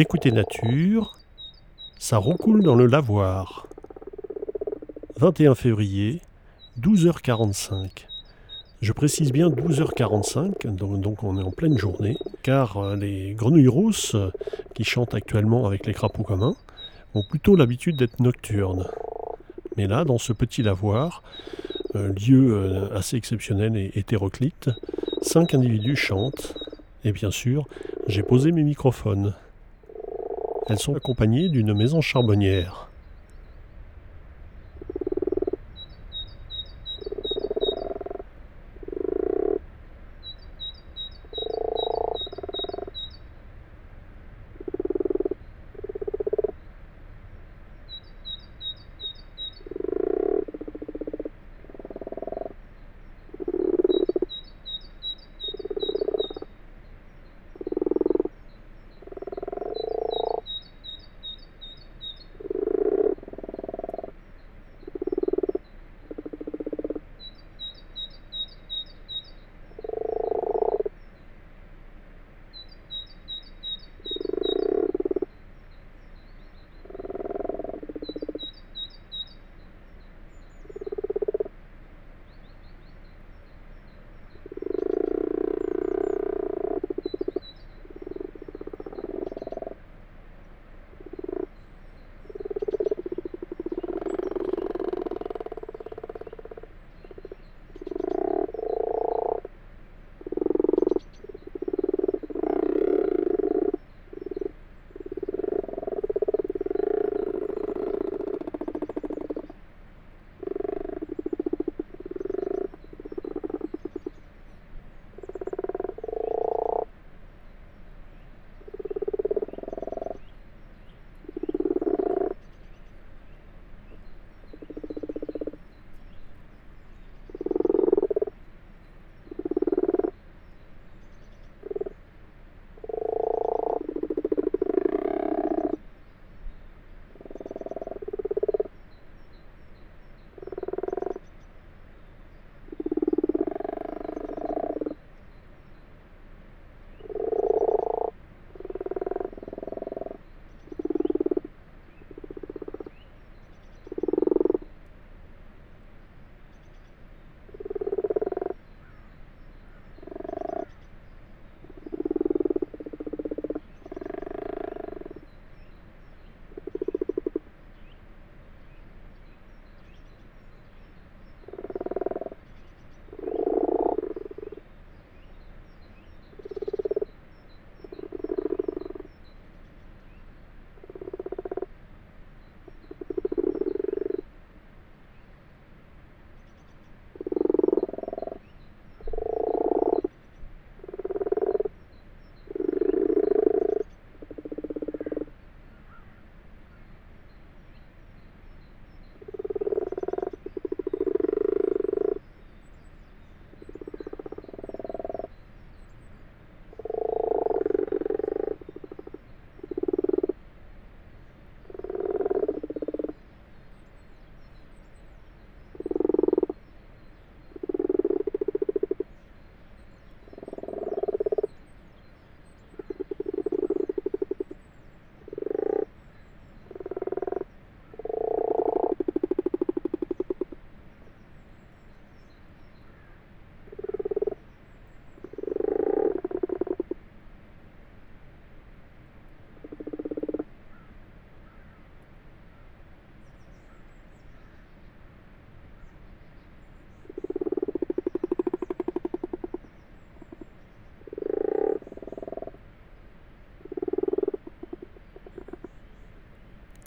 Écoutez Nature, ça recoule dans le lavoir. 21 février, 12h45. Je précise bien 12h45, donc on est en pleine journée, car euh, les grenouilles rousses, qui chantent actuellement avec les crapauds communs, ont plutôt l'habitude d'être nocturnes. Mais là, dans ce petit lavoir, euh, lieu euh, assez exceptionnel et hétéroclite, cinq individus chantent, et bien sûr, j'ai posé mes microphones. Elles sont accompagnées d'une maison charbonnière.